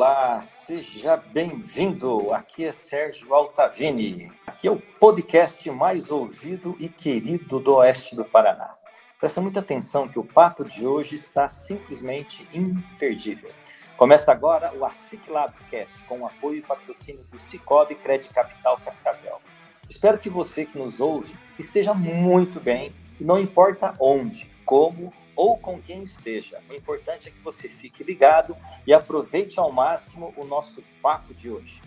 Olá, seja bem-vindo. Aqui é Sérgio Altavini. Aqui é o podcast mais ouvido e querido do oeste do Paraná. Presta muita atenção que o papo de hoje está simplesmente imperdível. Começa agora o ASIC Labs Cast, com o apoio e patrocínio do Cicobi Crédito Capital Cascavel. Espero que você que nos ouve esteja muito bem, não importa onde, como ou com quem esteja. O importante é que você fique ligado e aproveite ao máximo o nosso papo de hoje.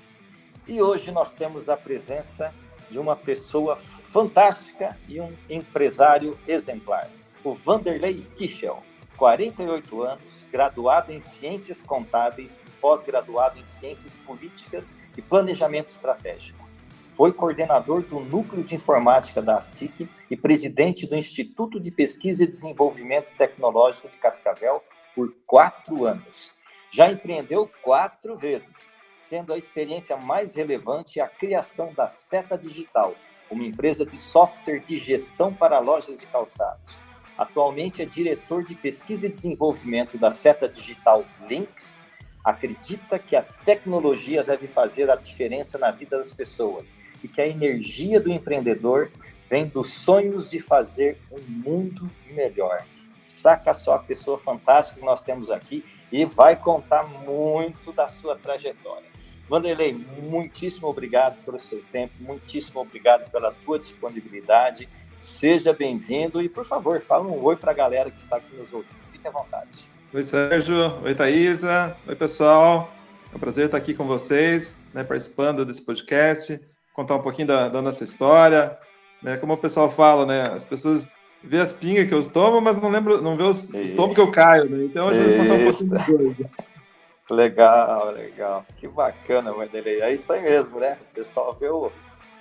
E hoje nós temos a presença de uma pessoa fantástica e um empresário exemplar, o Vanderlei Kichel, 48 anos, graduado em Ciências Contábeis e pós-graduado em Ciências Políticas e Planejamento Estratégico. Foi coordenador do Núcleo de Informática da ASIC e presidente do Instituto de Pesquisa e Desenvolvimento Tecnológico de Cascavel por quatro anos. Já empreendeu quatro vezes, sendo a experiência mais relevante a criação da Seta Digital, uma empresa de software de gestão para lojas de calçados. Atualmente é diretor de pesquisa e desenvolvimento da Seta Digital Links acredita que a tecnologia deve fazer a diferença na vida das pessoas e que a energia do empreendedor vem dos sonhos de fazer um mundo melhor. Saca só a pessoa fantástica que nós temos aqui e vai contar muito da sua trajetória. Vanderlei, muitíssimo obrigado pelo seu tempo, muitíssimo obrigado pela tua disponibilidade. Seja bem-vindo e, por favor, fala um oi para a galera que está aqui nos ouvindo. Fique à vontade. Oi, Sérgio. Oi, Thaisa. Oi, pessoal. É um prazer estar aqui com vocês, né, participando desse podcast, contar um pouquinho da, da nossa história. Né, como o pessoal fala, né, as pessoas vê as pingas que eu tomo, mas não lembro, não vê os, os tomos que eu caio, né? Então a gente vai contar um pouquinho de coisa. Legal, legal. Que bacana, Vanderlei. É isso aí mesmo, né? O pessoal vê, o,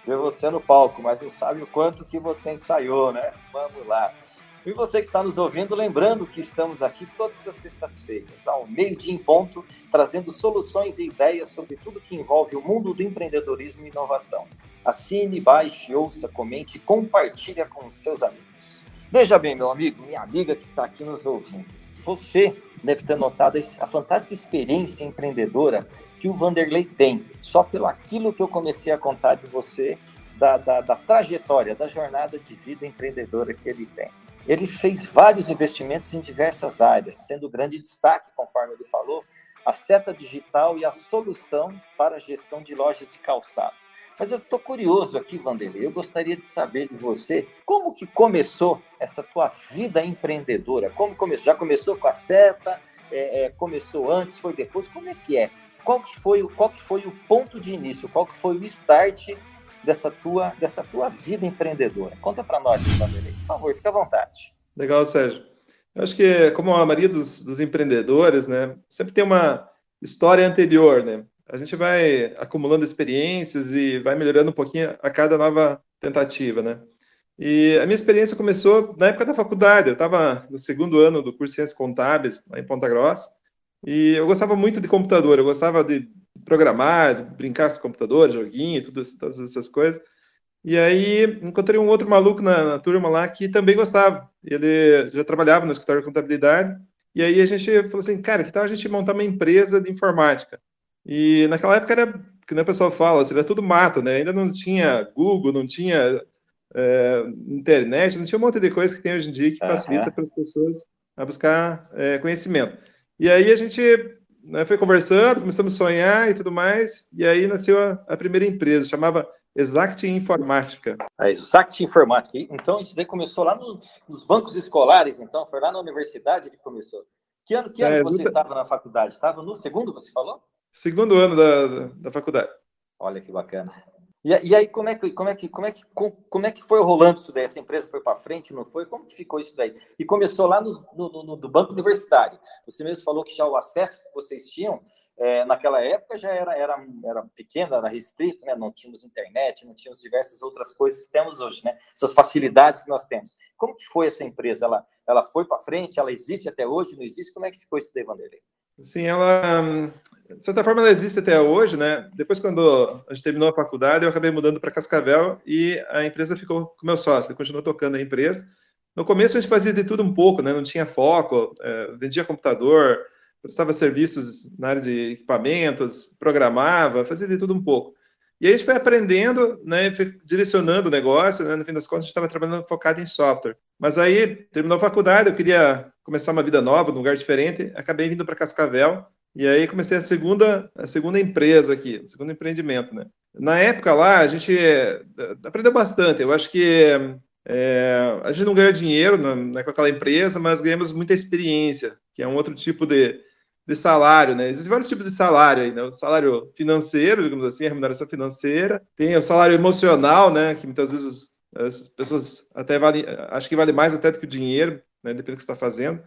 vê você no palco, mas não sabe o quanto que você ensaiou, né? Vamos lá. E você que está nos ouvindo, lembrando que estamos aqui todas as sextas-feiras, ao meio-dia em ponto, trazendo soluções e ideias sobre tudo que envolve o mundo do empreendedorismo e inovação. Assine, baixe, ouça, comente e compartilhe com seus amigos. Veja bem, meu amigo, minha amiga que está aqui nos ouvindo. Você deve ter notado a fantástica experiência empreendedora que o Vanderlei tem, só pelo aquilo que eu comecei a contar de você, da, da, da trajetória, da jornada de vida empreendedora que ele tem. Ele fez vários investimentos em diversas áreas, sendo grande destaque, conforme ele falou, a seta digital e a solução para a gestão de lojas de calçado. Mas eu estou curioso aqui, Vanderlei, eu gostaria de saber de você, como que começou essa tua vida empreendedora? Como começou? Já começou com a seta? É, é, começou antes? Foi depois? Como é que é? Qual que foi, qual que foi o ponto de início? Qual que foi o start dessa tua, dessa tua vida empreendedora. Conta para nós, Vanderlei, por favor, fica à vontade. Legal, Sérgio. Eu acho que, como a maioria dos, dos empreendedores, né, sempre tem uma história anterior, né? A gente vai acumulando experiências e vai melhorando um pouquinho a cada nova tentativa, né? E a minha experiência começou na época da faculdade. Eu estava no segundo ano do curso de Ciências Contábeis, lá em Ponta Grossa, e eu gostava muito de computador. Eu gostava de programar, brincar com os computadores, joguinho, tudo, todas essas coisas. E aí encontrei um outro maluco na, na, turma lá que também gostava. Ele já trabalhava no escritório de contabilidade. E aí a gente falou assim, cara, que tal a gente montar uma empresa de informática? E naquela época era, que o pessoal fala, assim, era tudo mato, né? Ainda não tinha Google, não tinha é, internet, não tinha um monte de coisa que tem hoje em dia que facilita uhum. para as pessoas a buscar é, conhecimento. E aí a gente né, foi conversando, começamos a sonhar e tudo mais, e aí nasceu a, a primeira empresa, chamava Exact Informática. A Exact Informática. Então, isso daí começou lá no, nos bancos escolares, então? Foi lá na universidade que começou. Que ano, que ano é, você muita... estava na faculdade? Estava no segundo, você falou? Segundo ano da, da faculdade. Olha que bacana. E, e, aí, como é, que, como, é que, como, é que, como é que foi rolando isso daí? Essa empresa foi para frente, não foi? Como que ficou isso daí? E começou lá no, no, no, do Banco Universitário. Você mesmo falou que já o acesso que vocês tinham é, naquela época já era, era, era pequena, era restrito, né? não tínhamos internet, não tínhamos diversas outras coisas que temos hoje, né? essas facilidades que nós temos. Como que foi essa empresa? Ela, ela foi para frente? Ela existe até hoje? Não existe? Como é que ficou isso daí, Vanderlei? Sim, ela, de certa forma, ela existe até hoje, né? Depois, quando a gente terminou a faculdade, eu acabei mudando para Cascavel e a empresa ficou com meu sócio, ele continuou tocando a empresa. No começo, a gente fazia de tudo um pouco, né? Não tinha foco, é, vendia computador, prestava serviços na área de equipamentos, programava, fazia de tudo um pouco. E aí a gente foi aprendendo, né, direcionando o negócio, né, no fim das contas a gente estava trabalhando focado em software. Mas aí, terminou a faculdade, eu queria começar uma vida nova, num lugar diferente, acabei vindo para Cascavel, e aí comecei a segunda, a segunda empresa aqui, o segundo empreendimento, né. Na época lá, a gente eh, aprendeu bastante, eu acho que é, a gente não ganhou dinheiro né, com aquela empresa, mas ganhamos muita experiência, que é um outro tipo de, de salário, né? Existem vários tipos de salário aí, né? O salário financeiro, digamos assim, a remuneração financeira, tem o salário emocional, né? Que muitas vezes as pessoas até vale, acho que vale mais até do que o dinheiro, né? Depende do que está fazendo.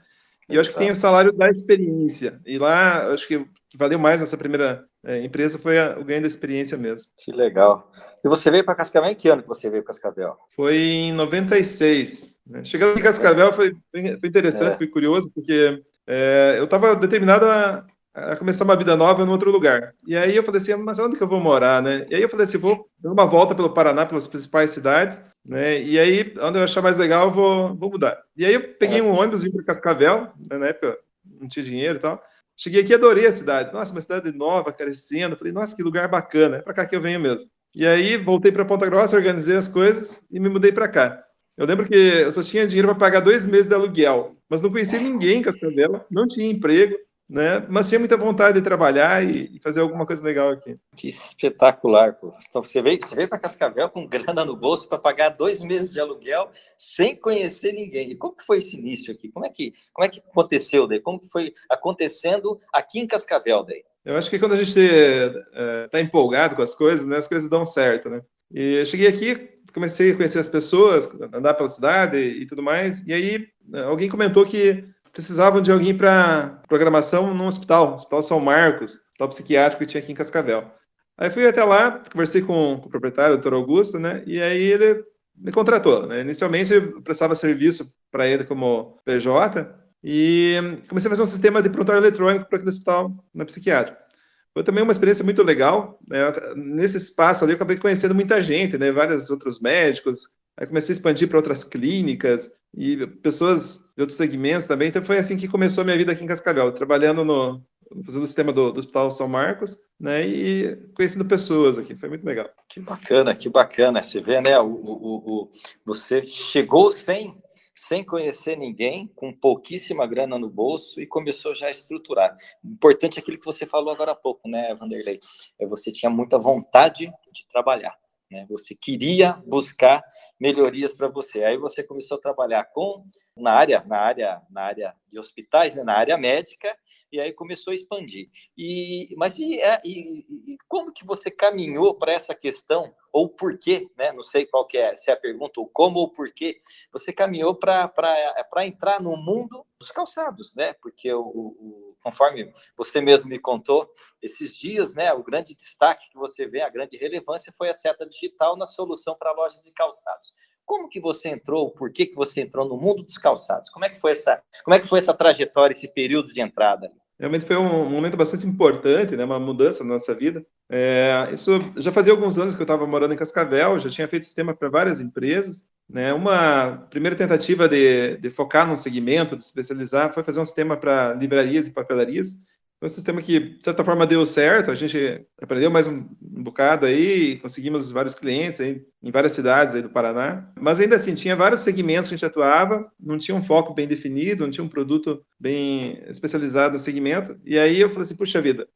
E eu acho que tem o salário da experiência. E lá, acho que valeu mais nessa primeira é, empresa foi a, o ganho da experiência mesmo. Que legal. E você veio para Cascavel em que ano que você veio para Cascavel? Foi em 96. Né? Chegando em Cascavel foi, foi interessante, é. foi curioso, porque é, eu estava determinado a, a, começar uma vida nova em outro lugar. E aí eu falei assim, mas onde que eu vou morar, né? E aí eu falei assim, vou dar uma volta pelo Paraná, pelas principais cidades, né? E aí, onde eu achar mais legal, eu vou, vou mudar. E aí eu peguei um ônibus, vim para Cascavel, né? na época não tinha dinheiro e tal. Cheguei aqui adorei a cidade. Nossa, uma cidade nova, crescendo. Falei, nossa, que lugar bacana. É para cá que eu venho mesmo. E aí voltei para Ponta Grossa, organizei as coisas e me mudei para cá. Eu lembro que eu só tinha dinheiro para pagar dois meses de aluguel, mas não conhecia ninguém em Cascavel, não tinha emprego, né? Mas tinha muita vontade de trabalhar e, fazer alguma coisa legal aqui. Que espetacular, pô. Então você veio, você veio para Cascavel com grana no bolso para pagar dois meses de aluguel sem conhecer ninguém. E como que foi esse início aqui? Como é que, como é que aconteceu daí? Como que foi acontecendo aqui em Cascavel daí? Eu acho que quando a gente está é, tá empolgado com as coisas, né, as coisas dão certo, né? E eu cheguei aqui, comecei a conhecer as pessoas, andar pela cidade e tudo mais. E aí alguém comentou que precisavam de alguém para programação no hospital, Hospital São Marcos, hospital psiquiátrico que tinha aqui em Cascavel. Aí fui até lá, conversei com, com o proprietário, o doutor Augusto, né? E aí ele me contratou. Né? Inicialmente eu prestava serviço para ele como PJ e comecei a fazer um sistema de prontuário eletrônico para aquele hospital na psiquiátrica. Foi também uma experiência muito legal. Né? Nesse espaço ali eu acabei conhecendo muita gente, né? Vários outros médicos. Aí comecei a expandir para outras clínicas e pessoas de outros segmentos também. Então foi assim que começou a minha vida aqui em Cascavel, trabalhando no fazendo o sistema do, do Hospital São Marcos, né? E conhecendo pessoas aqui, foi muito legal. Que bacana, que bacana. Você vê, né? O, o, o, você chegou sem sem conhecer ninguém, com pouquíssima grana no bolso e começou já a estruturar. Importante é aquilo que você falou agora há pouco, né, Vanderlei? É você tinha muita vontade de trabalhar. Né? Você queria buscar melhorias para você. Aí você começou a trabalhar com na área, na área, na área de hospitais, né? na área médica, e aí começou a expandir. E, mas e, é, e, e como que você caminhou para essa questão, ou por quê, né? Não sei qual que é, se é a pergunta, ou como ou por quê, você caminhou para entrar no mundo dos calçados, né? Porque o, o, conforme você mesmo me contou, esses dias, né? O grande destaque que você vê, a grande relevância foi a seta digital na solução para lojas de calçados. Como que você entrou? Por que, que você entrou no mundo dos calçados? Como é que foi essa, como é que foi essa trajetória, esse período de entrada? Realmente foi um momento bastante importante, né? Uma mudança na nossa vida. É, isso já fazia alguns anos que eu estava morando em Cascavel, já tinha feito sistema para várias empresas. Né? Uma primeira tentativa de, de focar num segmento, de especializar, foi fazer um sistema para livrarias e papelarias. Foi um sistema que, de certa forma, deu certo. A gente aprendeu mais um, um bocado aí, conseguimos vários clientes aí em várias cidades aí do Paraná. Mas ainda assim, tinha vários segmentos que a gente atuava, não tinha um foco bem definido, não tinha um produto bem especializado no segmento. E aí eu falei assim, puxa vida.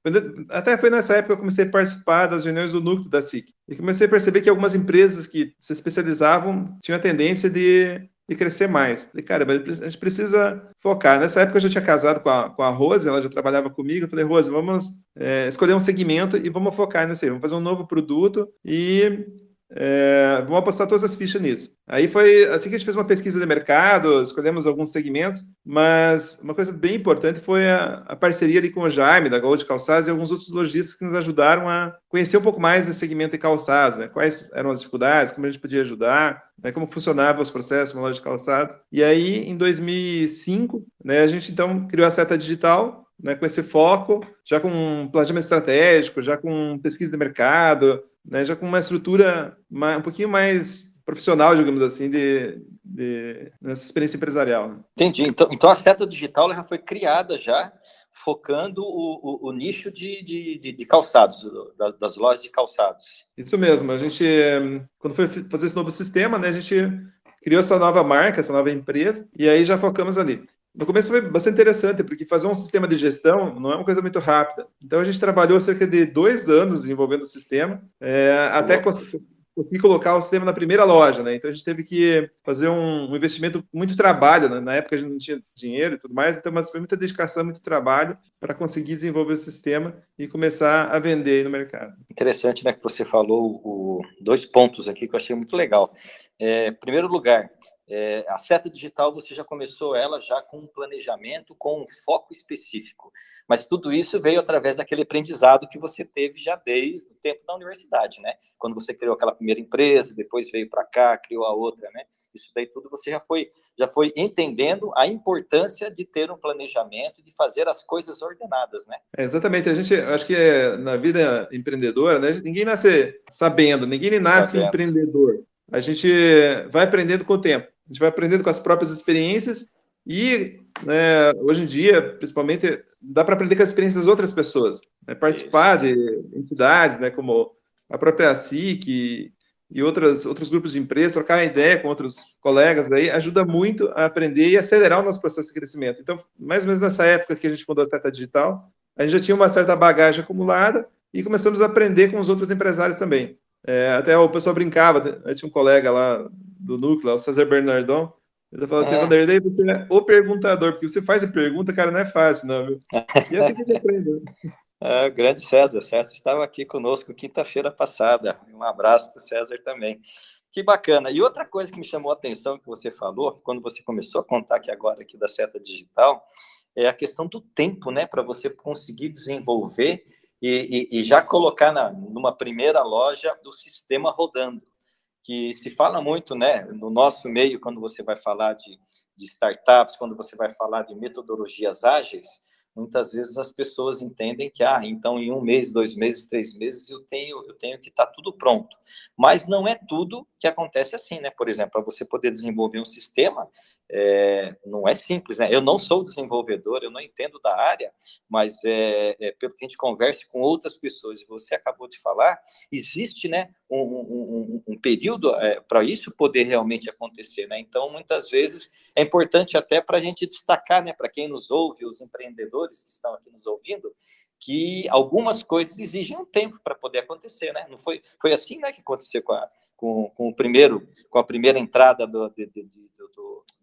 Até foi nessa época que eu comecei a participar das reuniões do núcleo da SIC. E comecei a perceber que algumas empresas que se especializavam tinham a tendência de e crescer mais. Falei, cara, a gente precisa focar. Nessa época eu já tinha casado com a, com a Rose, ela já trabalhava comigo. Eu falei, Rose, vamos é, escolher um segmento e vamos focar nisso aí. Vamos fazer um novo produto e é, vamos apostar todas as fichas nisso. Aí foi assim que a gente fez uma pesquisa de mercado, escolhemos alguns segmentos, mas uma coisa bem importante foi a, a parceria ali com o Jaime, da Gold Calçados, e alguns outros lojistas que nos ajudaram a conhecer um pouco mais desse segmento de calçados, né? quais eram as dificuldades, como a gente podia ajudar, né? como funcionavam os processos uma loja de calçados. E aí, em 2005, né, a gente então criou a Seta Digital, né, com esse foco, já com um planejamento estratégico, já com pesquisa de mercado, né, já com uma estrutura um pouquinho mais profissional, digamos assim, de, de nessa experiência empresarial. Né? Entendi. Então, então a seta digital já foi criada já focando o, o, o nicho de, de, de calçados, das lojas de calçados. Isso mesmo. A gente, quando foi fazer esse novo sistema, né, a gente criou essa nova marca, essa nova empresa, e aí já focamos ali. No começo foi bastante interessante, porque fazer um sistema de gestão não é uma coisa muito rápida. Então a gente trabalhou cerca de dois anos desenvolvendo o sistema, é, até conseguir colocar o sistema na primeira loja, né? Então a gente teve que fazer um, um investimento, muito trabalho, né? na época a gente não tinha dinheiro e tudo mais, então mas foi muita dedicação, muito trabalho para conseguir desenvolver o sistema e começar a vender no mercado. Interessante, né, que você falou o, dois pontos aqui que eu achei muito legal. É, primeiro lugar, é, a seta digital você já começou ela já com um planejamento, com um foco específico, mas tudo isso veio através daquele aprendizado que você teve já desde o tempo da universidade, né? Quando você criou aquela primeira empresa, depois veio para cá, criou a outra, né? Isso daí tudo você já foi já foi entendendo a importância de ter um planejamento, de fazer as coisas ordenadas, né? É, exatamente. A gente acho que é, na vida empreendedora, né? Ninguém nasce sabendo, ninguém nasce sabendo. empreendedor. A gente vai aprendendo com o tempo a gente vai aprendendo com as próprias experiências e né, hoje em dia, principalmente, dá para aprender com as experiências das outras pessoas, né, participar Isso. de entidades, né, como a própria SIC e, e outras, outros grupos de empresas, trocar ideia com outros colegas, daí ajuda muito a aprender e acelerar o nosso processo de crescimento. Então, mais ou menos nessa época que a gente fundou a Teta Digital, a gente já tinha uma certa bagagem acumulada e começamos a aprender com os outros empresários também. É, até o pessoal brincava, né, tinha um colega lá do núcleo, o César Bernardon, ele falou assim, é. Vanderlei, você é o perguntador, porque você faz a pergunta, cara, não é fácil, não, viu? E é assim que a gente aprende. Né? É, grande César, César estava aqui conosco quinta-feira passada. Um abraço para o César também. Que bacana. E outra coisa que me chamou a atenção que você falou, quando você começou a contar aqui agora aqui da seta digital, é a questão do tempo, né, para você conseguir desenvolver e, e, e já colocar na, numa primeira loja do sistema rodando que se fala muito, né, no nosso meio, quando você vai falar de, de startups, quando você vai falar de metodologias ágeis, muitas vezes as pessoas entendem que, ah, então em um mês, dois meses, três meses eu tenho, eu tenho que estar tá tudo pronto. Mas não é tudo que acontece assim, né? Por exemplo, para você poder desenvolver um sistema, é, não é simples, né? Eu não sou desenvolvedor, eu não entendo da área, mas é, é pelo que a gente converse com outras pessoas, você acabou de falar, existe, né, um, um, um período é, para isso poder realmente acontecer, né? Então, muitas vezes é importante até para a gente destacar, né, para quem nos ouve, os empreendedores que estão aqui nos ouvindo, que algumas coisas exigem um tempo para poder acontecer, né? Não foi, foi assim, né, que aconteceu com, a, com, com o primeiro, com a primeira entrada do, de, de,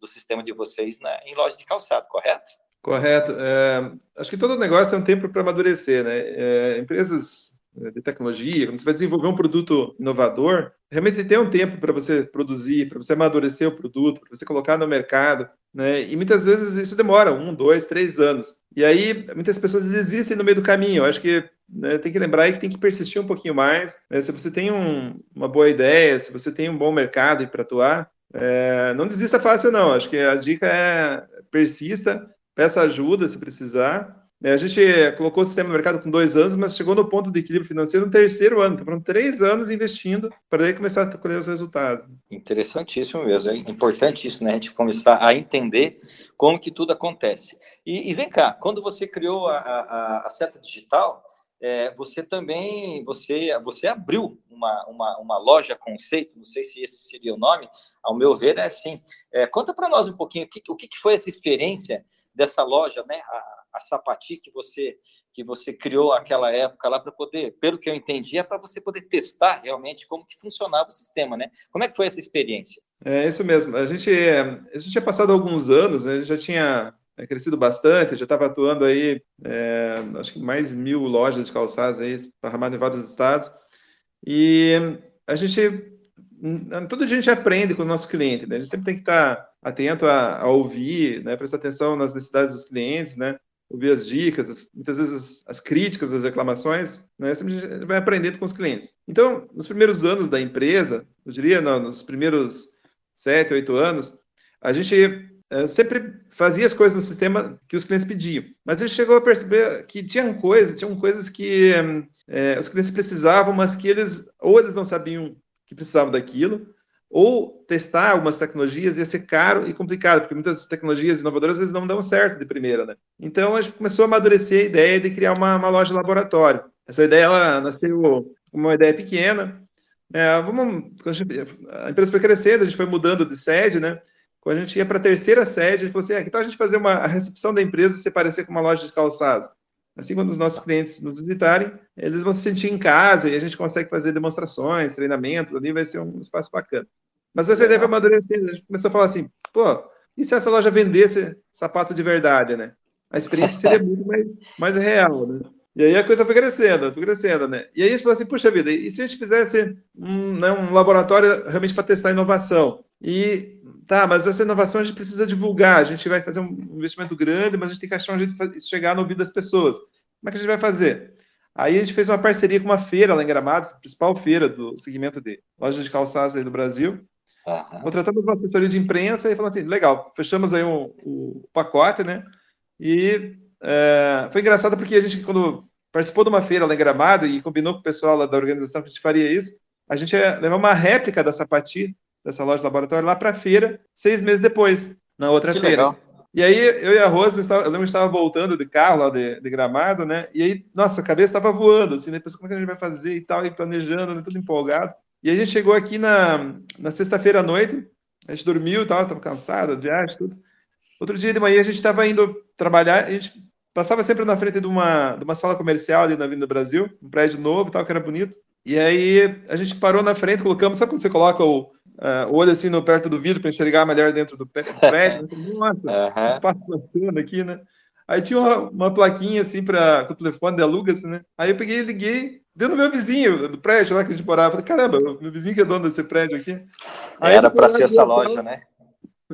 do, sistema de vocês né, em loja de calçado, correto? Correto. É, acho que todo negócio tem um tempo para amadurecer, né? É, empresas né, de tecnologia, quando você vai desenvolver um produto inovador, realmente tem um tempo para você produzir, para você amadurecer o produto, para você colocar no mercado, né? E muitas vezes isso demora um, dois, três anos. E aí muitas pessoas desistem no meio do caminho. Eu acho que né, tem que lembrar que tem que persistir um pouquinho mais. Né? Se você tem um, uma boa ideia, se você tem um bom mercado para atuar, é, não desista fácil não. Acho que a dica é persista, peça ajuda se precisar é, a gente colocou o sistema no mercado com dois anos, mas chegou no ponto de equilíbrio financeiro no terceiro ano. Então, foram três anos investindo para daí começar a colher os resultados. Interessantíssimo mesmo. É importante isso, né? A gente começar a entender como que tudo acontece. E, e vem cá, quando você criou a, a, a seta digital, é, você também você você abriu uma, uma, uma, loja conceito, não sei se esse seria o nome, ao meu ver é assim. É, conta para nós um pouquinho o que, o que foi essa experiência dessa loja, né? A, a Sapati que você que você criou aquela época lá para poder, pelo que eu entendi, é para você poder testar realmente como que funcionava o sistema, né? Como é que foi essa experiência? É isso mesmo. A gente, a gente tinha passado alguns anos, né? já tinha é, crescido bastante, já estava atuando aí, é, acho que mais mil lojas de calçados aí esparramadas em vários estados. E a gente todo dia a gente aprende com o nosso cliente, né? A gente sempre tem que estar atento a, a ouvir, né? Prestar atenção nas necessidades dos clientes, né? Ouvir as dicas, as, muitas vezes as, as, críticas, as reclamações, né? Sempre a gente vai aprendendo com os clientes. Então, nos primeiros anos da empresa, eu diria, não, nos primeiros sete, oito anos, a gente é, sempre fazia as coisas no sistema que os clientes pediam. Mas gente chegou a perceber que tinham coisas, tinham coisas que é, os clientes precisavam, mas que eles ou eles não sabiam que precisavam daquilo, ou testar algumas tecnologias ia ser caro e complicado, porque muitas tecnologias inovadoras eles não dão certo de primeira, né? Então a gente começou a amadurecer a ideia de criar uma, uma loja laboratório. Essa ideia ela nasceu como uma ideia pequena. É, vamos, a empresa foi crescendo, a gente foi mudando de sede, né? Quando a gente ia para a terceira sede, gente falou assim: ah, que tal a gente fazer uma a recepção da empresa se parecer com uma loja de calçados? Assim, quando os nossos clientes nos visitarem, eles vão se sentir em casa e a gente consegue fazer demonstrações, treinamentos, ali vai ser um espaço bacana. Mas essa ideia foi amadurecendo, a gente começou a falar assim, pô, e se essa loja vendesse sapato de verdade, né? A experiência seria muito mais, mais real, né? E aí a coisa foi crescendo, foi crescendo, né? E aí a gente falou assim, puxa vida, e se a gente fizesse um, né, um laboratório realmente para testar inovação? E tá, mas essa inovação a gente precisa divulgar, a gente vai fazer um investimento grande, mas a gente tem que achar um jeito de chegar no ouvido das pessoas. Como é que a gente vai fazer? Aí a gente fez uma parceria com uma feira lá em Gramado, a principal feira do segmento de lojas de calçados aí do Brasil. Uhum. Contratamos uma assessoria de imprensa e falamos assim, legal, fechamos aí o um, um pacote, né? E é, foi engraçado porque a gente, quando participou de uma feira lá em Gramado e combinou com o pessoal lá da organização que a gente faria isso, a gente ia levar uma réplica da Sapati dessa loja de laboratório lá para a feira, seis meses depois, na outra que feira. Legal. E aí eu e a Rosa, eu lembro que estava voltando de carro lá de, de, Gramado, né? E aí, nossa, a cabeça estava voando, assim, né? Pensando, como é que a gente vai fazer e tal, e planejando, né? tudo empolgado. E a gente chegou aqui na, na sexta-feira à noite, a gente dormiu e tal, estava cansado, viagem, tudo. Outro dia de manhã a gente estava indo trabalhar, a gente passava sempre na frente de uma, de uma sala comercial ali na Avenida Brasil, um prédio novo e tal, que era bonito. E aí a gente parou na frente, colocamos, sabe quando você coloca o, uh, o olho assim no perto do vidro para enxergar melhor dentro do prédio? Nossa, uhum. espaço bacana aqui, né? Aí tinha uma, uma plaquinha assim para o telefone de aluga-se, né? Aí eu peguei e liguei, deu no meu vizinho do prédio lá que a gente morava. Falei, caramba, meu vizinho que é dono desse prédio aqui. Aí Era para ser essa loja, né?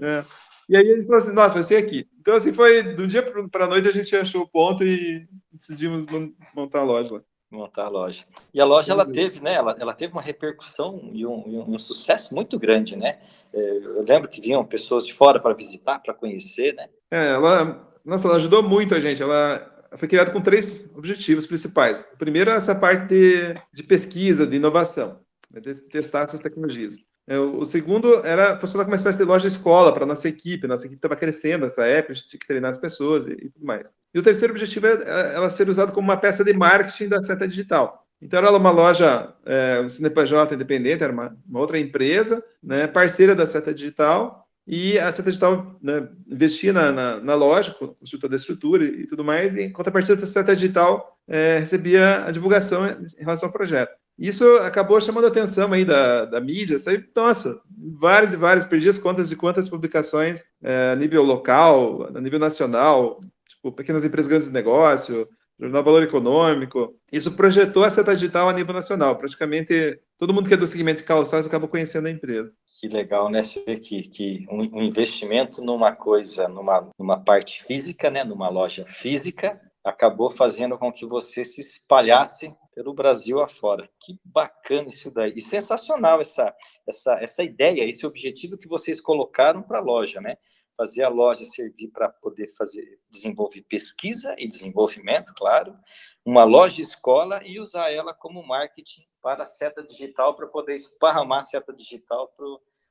É. E aí ele falou assim, nossa, vai ser aqui. Então, assim, foi do dia para a noite a gente achou o ponto e decidimos montar a loja lá montar a loja. E a loja ela teve, né? Ela, ela teve uma repercussão e um, e um, sucesso muito grande, né? É, eu lembro que vinham pessoas de fora para visitar, para conhecer, né? É, ela, nossa, ela ajudou muito a gente. Ela foi criada com três objetivos principais. O primeiro é essa parte de, de pesquisa, de inovação, né? de testar essas tecnologias. É, o segundo era funcionar como uma espécie de loja escola para nossa equipe. Nossa equipe estava crescendo nessa época, a gente tinha que treinar as pessoas e, e tudo mais. E o terceiro objetivo é, é ela ser usada como uma peça de marketing da Seta Digital. Então, era uma loja, é, um CNPJ independente, era uma, uma outra empresa, né, parceira da Seta Digital, e a Seta Digital né, investia na, na, na loja, construtora da estrutura e, e, tudo mais, e em contrapartida, a Seta Digital é, recebia a divulgação em relação ao projeto. Isso acabou chamando a atenção aí da, da mídia. Saiu, nossa, várias e várias, perdi as contas de quantas publicações é, a nível local, a nível nacional, tipo, pequenas empresas, grandes negócios, Jornal Valor Econômico. Isso projetou a seta digital a nível nacional. Praticamente todo mundo que é do segmento de calçados acabou conhecendo a empresa. Que legal, né? Você vê que, que um, investimento numa coisa, numa, numa parte física, né? numa loja física, acabou fazendo com que você se espalhasse pelo Brasil afora. Que bacana isso daí. E sensacional essa, essa, essa ideia, esse objetivo que vocês colocaram para a loja, né? Fazer a loja servir para poder fazer, desenvolver pesquisa e desenvolvimento, claro, uma loja escola e usar ela como marketing para a seta digital, para poder esparramar a seta digital para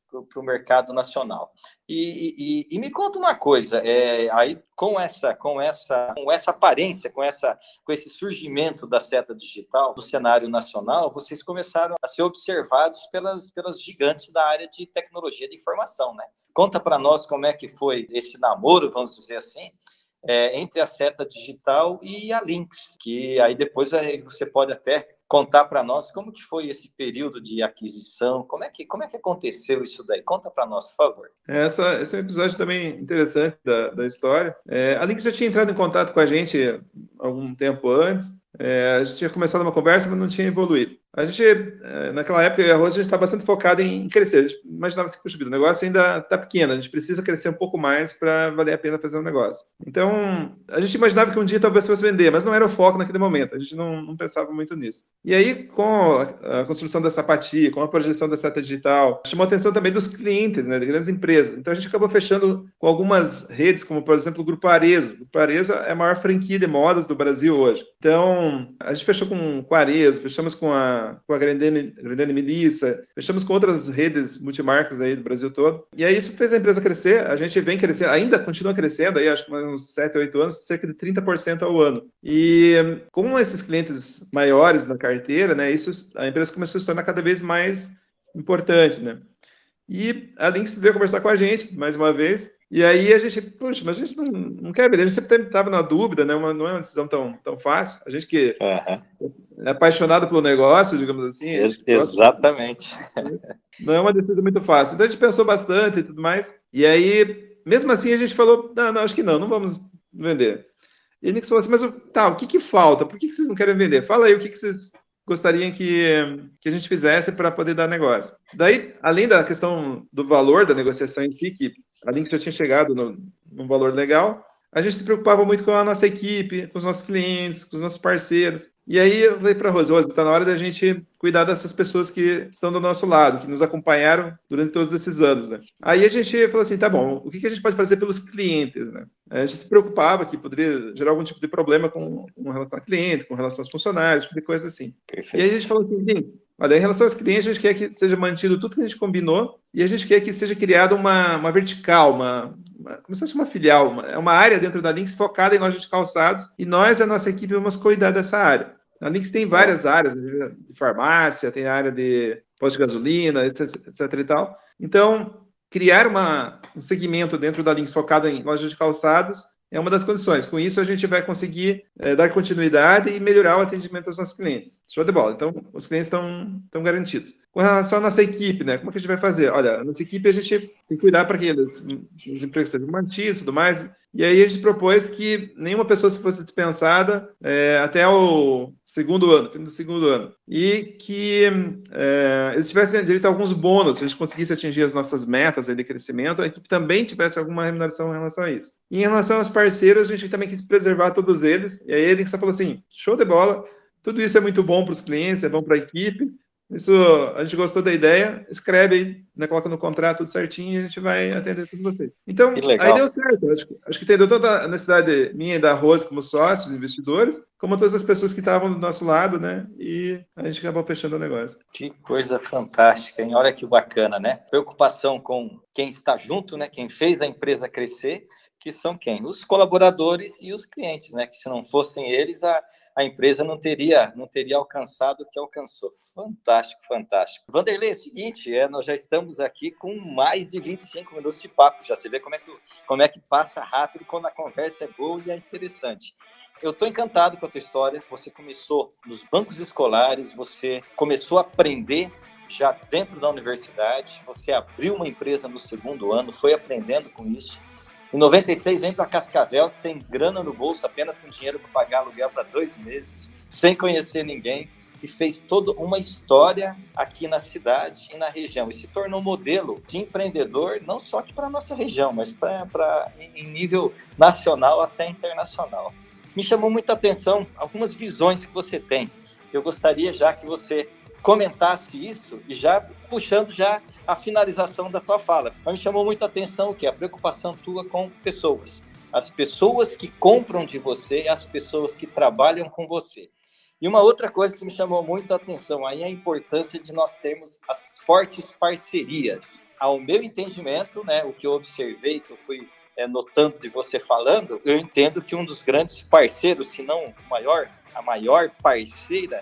para o mercado nacional. E, e, e, me conta uma coisa, é, aí com essa, com essa, com essa aparência, com essa, com esse surgimento da seta digital no cenário nacional, vocês começaram a ser observados pelas, pelas gigantes da área de tecnologia de informação, né? Conta para nós como é que foi esse namoro, vamos dizer assim, é, entre a seta digital e a Lynx, que aí depois você pode até contar para nós como que foi esse período de aquisição, como é que, como é que aconteceu isso daí? Conta para nós, por favor. Essa, esse é um episódio também interessante da, da história. É, a Link já tinha entrado em contato com a gente algum tempo antes, é, a gente tinha começado uma conversa, mas não tinha evoluído. A gente, eh, naquela época, a Rose, estava bastante focado em crescer. A gente imaginava assim, puxa vida, o negócio ainda está pequeno, a gente precisa crescer um pouco mais para valer a pena fazer um negócio. Então, a gente imaginava que um dia talvez fosse vender, mas não era o foco naquele momento, a gente não, não pensava muito nisso. E aí, com a construção da sapatia, com a projeção da seta digital, chamou a atenção também dos clientes, né, de grandes empresas. Então, a gente acabou fechando com algumas redes, como, por exemplo, o Grupo Arezo. O Grupo Arezo é a maior franquia de modas do Brasil hoje. Então, a gente fechou com, a Arezo, fechamos com a com a Grandene, Melissa, fechamos com outras redes multimarcas aí do Brasil todo. E aí isso fez a empresa crescer, a gente vem crescendo, ainda continua crescendo aí, acho que mais uns 7, 8 anos, cerca de 30% ao ano. E com esses clientes maiores na carteira, né, isso a empresa começou a se tornar cada vez mais importante, né? E a Lynx veio conversar com a gente, mais uma vez, e aí a gente, puxa, mas a gente não, não quer vender, a gente sempre estava na dúvida, né? Uma, não é uma decisão tão, tão fácil. A gente que uhum. é apaixonado pelo negócio, digamos assim. Exatamente. Não é uma decisão muito fácil. Então a gente pensou bastante e tudo mais. E aí, mesmo assim, a gente falou: não, não, acho que não, não vamos vender. E a Nix falou assim: mas tá, o que, que falta? Por que, que vocês não querem vender? Fala aí o que, que vocês gostariam que, que a gente fizesse para poder dar negócio. Daí, além da questão do valor da negociação em si, que a Link já tinha chegado no, num valor legal, a gente se preocupava muito com a nossa equipe, com os nossos clientes, com os nossos parceiros. E aí eu falei para a Rose, Rose, está na hora da gente cuidar dessas pessoas que estão do nosso lado, que nos acompanharam durante todos esses anos, né? Aí a gente falou assim, tá bom, o que, a gente pode fazer pelos clientes, né? A gente se preocupava que poderia gerar algum tipo de problema com, com relação ao cliente, com relação aos funcionários, tipo de coisa assim. Perfeito. E aí a gente falou assim, Olha, em relação aos clientes, a gente quer que seja mantido tudo que a gente combinou e a gente quer que seja criada uma, uma vertical, uma, uma, como se fosse uma filial, uma, é uma área dentro da Lynx focada em loja de calçados e nós, a nossa equipe, vamos cuidar dessa área. A Lynx tem várias áreas, de farmácia, tem área de posto de gasolina, etc, etc e tal. Então, criar uma, um segmento dentro da Lynx focado em loja de calçados é uma das condições. Com isso, a gente vai conseguir é, dar continuidade e melhorar o atendimento aos nossos clientes. Show de bola. Então, os clientes estão, estão garantidos. Com relação à nossa equipe, né? Como é que a gente vai fazer? Olha, a nossa equipe a gente tem que cuidar para que eles, os empregos sejam mantidos e tudo mais. E aí a gente propôs que nenhuma pessoa fosse dispensada é, até o segundo ano, fim do segundo ano. E que é, eles tivessem direito a alguns bônus, se a gente conseguisse atingir as nossas metas de crescimento, a equipe também tivesse alguma remuneração em relação a isso. E em relação aos parceiros, a gente também quis preservar todos eles. E aí ele só falou assim: show de bola, tudo isso é muito bom para os clientes, é bom para a equipe, isso, a gente gostou da ideia, escreve aí, né, coloca no contrato tudo certinho e a gente vai atender tudo vocês. Então, aí deu certo. Acho, acho que entendeu toda a necessidade minha e da Rose como sócios, investidores, como todas as pessoas que estavam do nosso lado, né? E a gente acabou fechando o negócio. Que coisa fantástica, hein? Olha que bacana, né? Preocupação com quem está junto, né? Quem fez a empresa crescer, que são quem? Os colaboradores e os clientes, né? Que se não fossem eles, a a empresa não teria, não teria alcançado o que alcançou. Fantástico, fantástico. Vanderlei, é o seguinte, é, nós já estamos aqui com mais de 25 minutos de papo. Já você vê como é que, como é que passa rápido quando a conversa é boa e é interessante. Eu estou encantado com a tua história. Você começou nos bancos escolares, você começou a aprender já dentro da universidade, você abriu uma empresa no segundo ano, foi aprendendo com isso em 96 vem para Cascavel sem grana no bolso, apenas com dinheiro para pagar aluguel para dois meses, sem conhecer ninguém e fez toda uma história aqui na cidade e na região e se tornou modelo de empreendedor não só aqui para a nossa região, mas para em nível nacional até internacional. Me chamou muita atenção algumas visões que você tem. Eu gostaria já que você comentasse isso e já puxando já a finalização da tua fala. Mas me chamou muito a atenção o que a preocupação tua com pessoas, as pessoas que compram de você, as pessoas que trabalham com você. E uma outra coisa que me chamou muito a atenção aí é a importância de nós termos as fortes parcerias. Ao meu entendimento, né, o que eu observei, que eu fui é, notando de você falando, eu entendo que um dos grandes parceiros, se não o maior, a maior parceira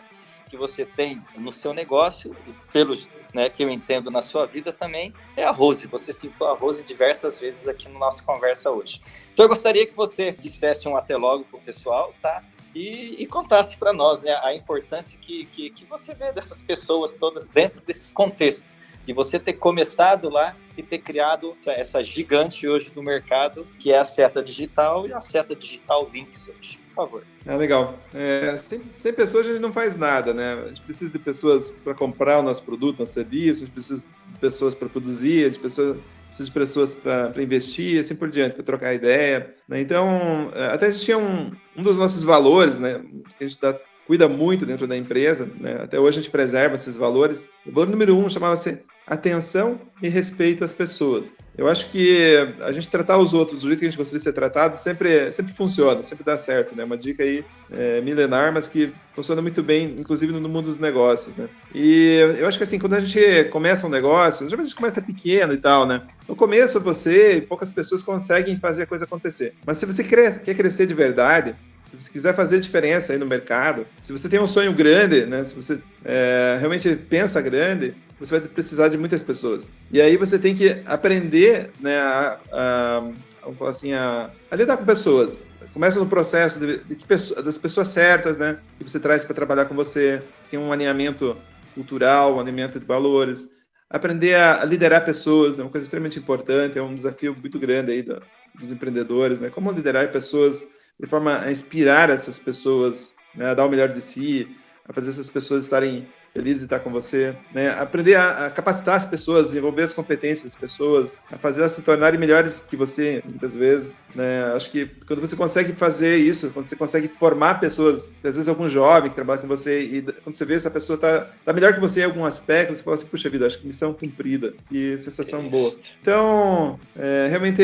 que você tem no seu negócio, e pelos né, que eu entendo na sua vida também, é a Rose. Você citou a Rose diversas vezes aqui na nossa conversa hoje. Então eu gostaria que você dissesse um até logo para o pessoal, tá? E, e contasse para nós né, a importância que, que, que você vê dessas pessoas todas dentro desse contexto. E você ter começado lá e ter criado essa gigante hoje no mercado, que é a seta digital e a seta digital Links hoje. Favor. É legal. É, sem, sem pessoas a gente não faz nada, né? A gente precisa de pessoas para comprar o nosso produto, nosso serviço, a gente precisa de pessoas para produzir, a gente precisa, precisa de pessoas para investir, assim por diante, para trocar ideia. Né? Então, é, até a gente tinha um, um dos nossos valores, né? Que a gente dá cuida muito dentro da empresa, né? até hoje a gente preserva esses valores. O valor número um chamava-se atenção e respeito às pessoas. Eu acho que a gente tratar os outros do jeito que a gente gostaria de ser tratado sempre, sempre funciona, sempre dá certo, né? Uma dica aí é, milenar, mas que funciona muito bem, inclusive no mundo dos negócios, né? E eu acho que assim, quando a gente começa um negócio, geralmente a gente começa pequeno e tal, né? No começo você e poucas pessoas conseguem fazer a coisa acontecer. Mas se você quer, crescer de verdade, se você quiser fazer diferença aí no mercado, se você tem um sonho grande, né? Se você é, realmente pensa grande, você vai precisar de muitas pessoas. E aí você tem que aprender, né, a, a, a assim, a, a, lidar com pessoas. Começa no processo de, de das pessoas certas, né, que você traz para trabalhar com você, tem um alinhamento cultural, um alinhamento de valores. Aprender a, liderar pessoas é uma coisa extremamente importante, é um desafio muito grande aí do, dos empreendedores, né? Como liderar pessoas de forma a inspirar essas pessoas, né, a dar o melhor de si, a fazer essas pessoas estarem feliz de estar com você, né? Aprender a, a, capacitar as pessoas, desenvolver as competências das pessoas, a fazer elas se tornarem melhores que você, muitas vezes, né? Acho que quando você consegue fazer isso, quando você consegue formar pessoas, às vezes algum jovem que trabalha com você, e quando você vê essa pessoa tá, tá melhor que você em algum aspecto, você fala assim, puxa vida, acho que missão cumprida, e sensação boa. Então, é, realmente,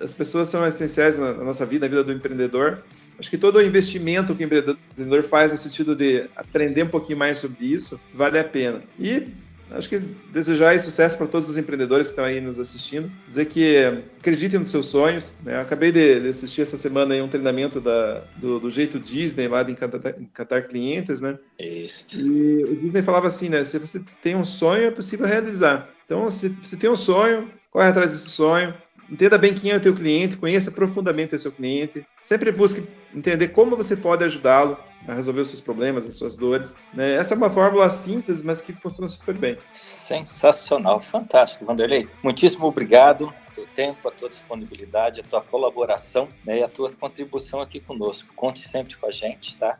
as pessoas são essenciais na, na nossa vida, na vida do empreendedor, Acho que todo o investimento que o empreendedor faz no sentido de aprender um pouquinho mais sobre isso vale a pena. E acho que desejar sucesso para todos os empreendedores que estão aí nos assistindo. Dizer que acreditem nos seus sonhos. Né? acabei de, de, assistir essa semana um treinamento da, do, do jeito Disney lá de encantar, encantar clientes, né? Isso. E o Disney falava assim, né? Se você tem um sonho, é possível realizar. Então, se, se tem um sonho, corre atrás desse sonho, Entenda bem quem é o teu cliente, conheça profundamente o seu cliente. Sempre busque entender como você pode ajudá-lo a resolver os seus problemas, as suas dores. Né? Essa é uma fórmula simples, mas que funciona super bem. Sensacional, fantástico, Vanderlei. Muitíssimo obrigado teu tempo, a tua disponibilidade, a tua colaboração né, e a tua contribuição aqui conosco. Conte sempre com a gente, tá?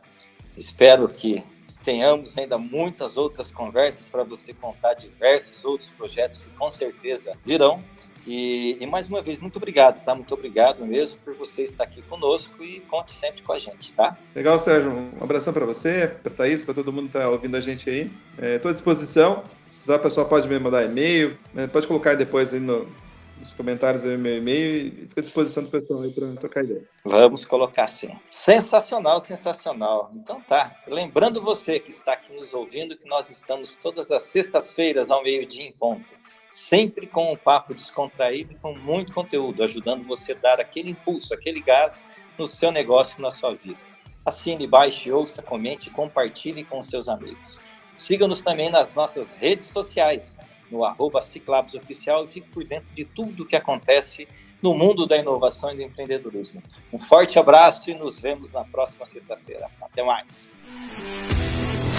Espero que tenhamos ainda muitas outras conversas para você contar diversos outros projetos que com certeza virão e, e, mais uma vez, muito obrigado, tá? Muito obrigado mesmo por você estar aqui conosco e conte sempre com a gente, tá? Legal, Sérgio. Um abração para você, para Thaís, para todo mundo que está ouvindo a gente aí. Estou é, à disposição. Se precisar, o pessoal pode me mandar e-mail, né? pode colocar depois aí no, nos comentários aí meu e-mail e fica à disposição do pessoal aí para trocar ideia. Vamos colocar sim. Sensacional, sensacional. Então tá. Lembrando você que está aqui nos ouvindo que nós estamos todas as sextas-feiras ao meio-dia em ponto sempre com um papo descontraído com muito conteúdo, ajudando você a dar aquele impulso, aquele gás no seu negócio, na sua vida. Assine, baixe, ouça, comente compartilhe com seus amigos. Siga-nos também nas nossas redes sociais, no arroba Ciclabs Oficial e fique por dentro de tudo o que acontece no mundo da inovação e do empreendedorismo. Um forte abraço e nos vemos na próxima sexta-feira. Até mais!